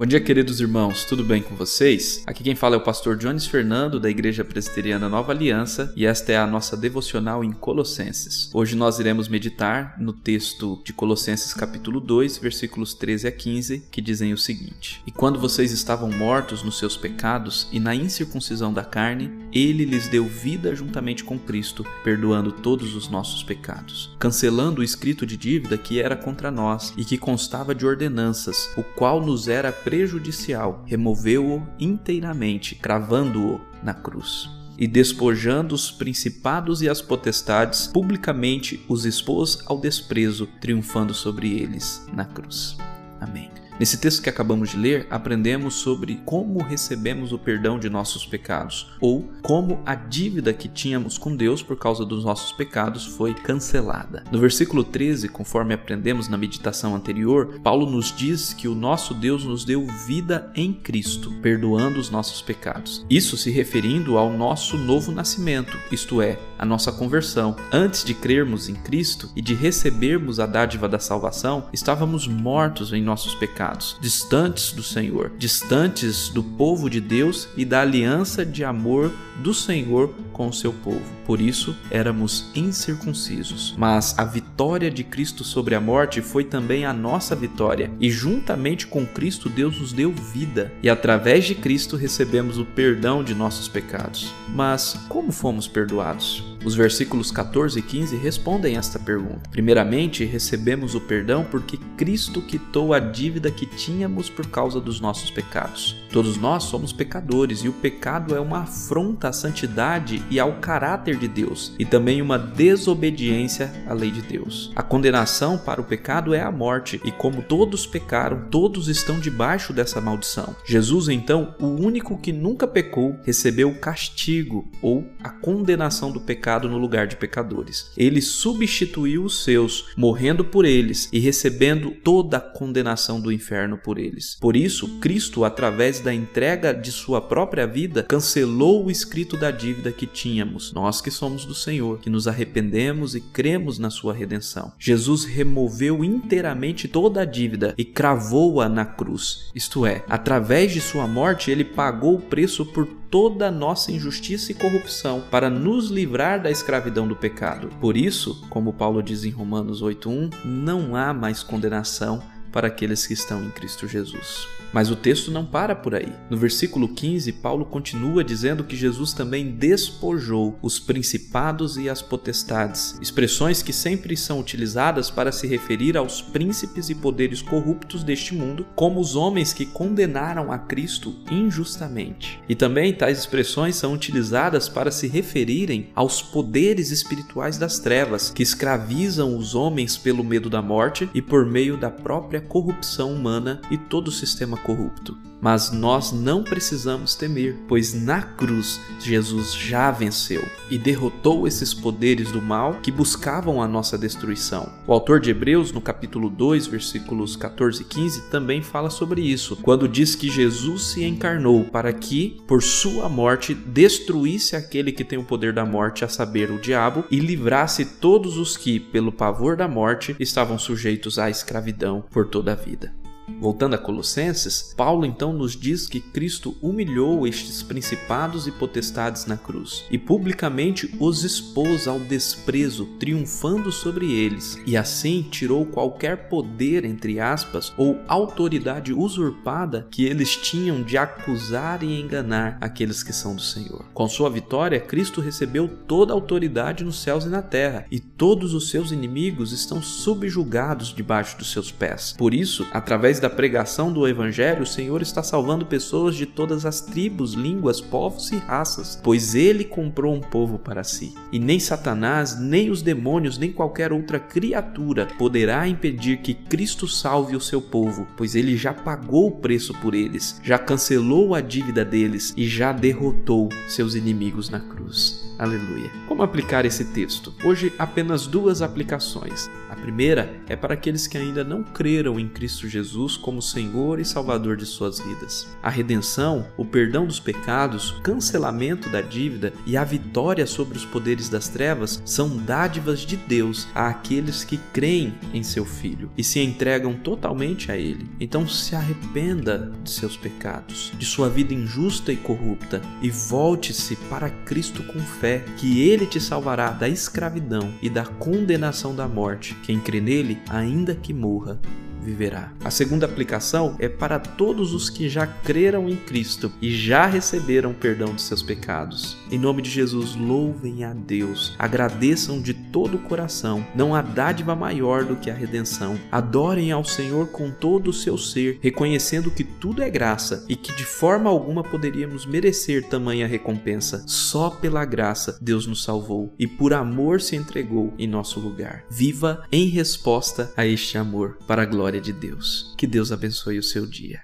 Bom dia, queridos irmãos, tudo bem com vocês? Aqui quem fala é o pastor Jones Fernando, da Igreja Presbiteriana Nova Aliança, e esta é a nossa devocional em Colossenses. Hoje nós iremos meditar no texto de Colossenses, capítulo 2, versículos 13 a 15, que dizem o seguinte: E quando vocês estavam mortos nos seus pecados e na incircuncisão da carne, ele lhes deu vida juntamente com Cristo, perdoando todos os nossos pecados, cancelando o escrito de dívida que era contra nós e que constava de ordenanças, o qual nos era prejudicial, removeu-o inteiramente, cravando-o na cruz. E despojando os principados e as potestades, publicamente os expôs ao desprezo, triunfando sobre eles na cruz. Amém. Nesse texto que acabamos de ler, aprendemos sobre como recebemos o perdão de nossos pecados, ou como a dívida que tínhamos com Deus por causa dos nossos pecados foi cancelada. No versículo 13, conforme aprendemos na meditação anterior, Paulo nos diz que o nosso Deus nos deu vida em Cristo, perdoando os nossos pecados. Isso se referindo ao nosso novo nascimento, isto é, a nossa conversão. Antes de crermos em Cristo e de recebermos a dádiva da salvação, estávamos mortos em nossos pecados pecados, distantes do Senhor, distantes do povo de Deus e da aliança de amor do Senhor com o seu povo. Por isso éramos incircuncisos. Mas a vitória de Cristo sobre a morte foi também a nossa vitória, e juntamente com Cristo Deus nos deu vida, e através de Cristo recebemos o perdão de nossos pecados. Mas como fomos perdoados? Os versículos 14 e 15 respondem esta pergunta. Primeiramente, recebemos o perdão porque Cristo quitou a dívida que tínhamos por causa dos nossos pecados. Todos nós somos pecadores e o pecado é uma afronta à santidade e ao caráter de Deus, e também uma desobediência à lei de Deus. A condenação para o pecado é a morte, e como todos pecaram, todos estão debaixo dessa maldição. Jesus, então, o único que nunca pecou, recebeu o castigo ou a condenação do pecado no lugar de pecadores. Ele substituiu os seus, morrendo por eles e recebendo toda a condenação do inferno por eles. Por isso, Cristo, através da entrega de sua própria vida, cancelou o escrito da dívida que tínhamos, nós que somos do Senhor, que nos arrependemos e cremos na sua redenção. Jesus removeu inteiramente toda a dívida e cravou-a na cruz. Isto é, através de sua morte, ele pagou o preço por toda a nossa injustiça e corrupção para nos livrar da escravidão do pecado. Por isso, como Paulo diz em Romanos 8:1, não há mais condenação para aqueles que estão em Cristo Jesus. Mas o texto não para por aí. No versículo 15, Paulo continua dizendo que Jesus também despojou os principados e as potestades, expressões que sempre são utilizadas para se referir aos príncipes e poderes corruptos deste mundo, como os homens que condenaram a Cristo injustamente. E também tais expressões são utilizadas para se referirem aos poderes espirituais das trevas, que escravizam os homens pelo medo da morte e por meio da própria corrupção humana e todo o sistema corrupto. Mas nós não precisamos temer, pois na cruz Jesus já venceu e derrotou esses poderes do mal que buscavam a nossa destruição. O autor de Hebreus, no capítulo 2, versículos 14 e 15, também fala sobre isso, quando diz que Jesus se encarnou para que, por sua morte, destruísse aquele que tem o poder da morte, a saber, o diabo, e livrasse todos os que, pelo pavor da morte, estavam sujeitos à escravidão por toda a vida. Voltando a Colossenses, Paulo então nos diz que Cristo humilhou estes principados e potestades na cruz e publicamente os expôs ao desprezo, triunfando sobre eles, e assim tirou qualquer poder, entre aspas, ou autoridade usurpada que eles tinham de acusar e enganar aqueles que são do Senhor. Com sua vitória, Cristo recebeu toda a autoridade nos céus e na terra, e todos os seus inimigos estão subjugados debaixo dos seus pés. Por isso, através da pregação do Evangelho, o Senhor está salvando pessoas de todas as tribos, línguas, povos e raças, pois Ele comprou um povo para si. E nem Satanás, nem os demônios, nem qualquer outra criatura poderá impedir que Cristo salve o seu povo, pois Ele já pagou o preço por eles, já cancelou a dívida deles e já derrotou seus inimigos na cruz. Aleluia. Como aplicar esse texto? Hoje, apenas duas aplicações. A primeira é para aqueles que ainda não creram em Cristo Jesus como Senhor e Salvador de suas vidas. A redenção, o perdão dos pecados, o cancelamento da dívida e a vitória sobre os poderes das trevas são dádivas de Deus àqueles que creem em seu Filho e se entregam totalmente a Ele. Então se arrependa de seus pecados, de sua vida injusta e corrupta e volte-se para Cristo com fé, que Ele te salvará da escravidão e da condenação da morte. Quem crê nele, ainda que morra, viverá. A segunda aplicação é para todos os que já creram em Cristo e já receberam perdão de seus pecados. Em nome de Jesus, louvem a Deus, agradeçam de todo o coração. Não há dádiva maior do que a redenção. Adorem ao Senhor com todo o seu ser, reconhecendo que tudo é graça e que de forma alguma poderíamos merecer tamanha recompensa. Só pela graça Deus nos salvou e por amor se entregou em nosso lugar. Viva em resposta a este amor, para a glória de Deus. Que Deus abençoe o seu dia.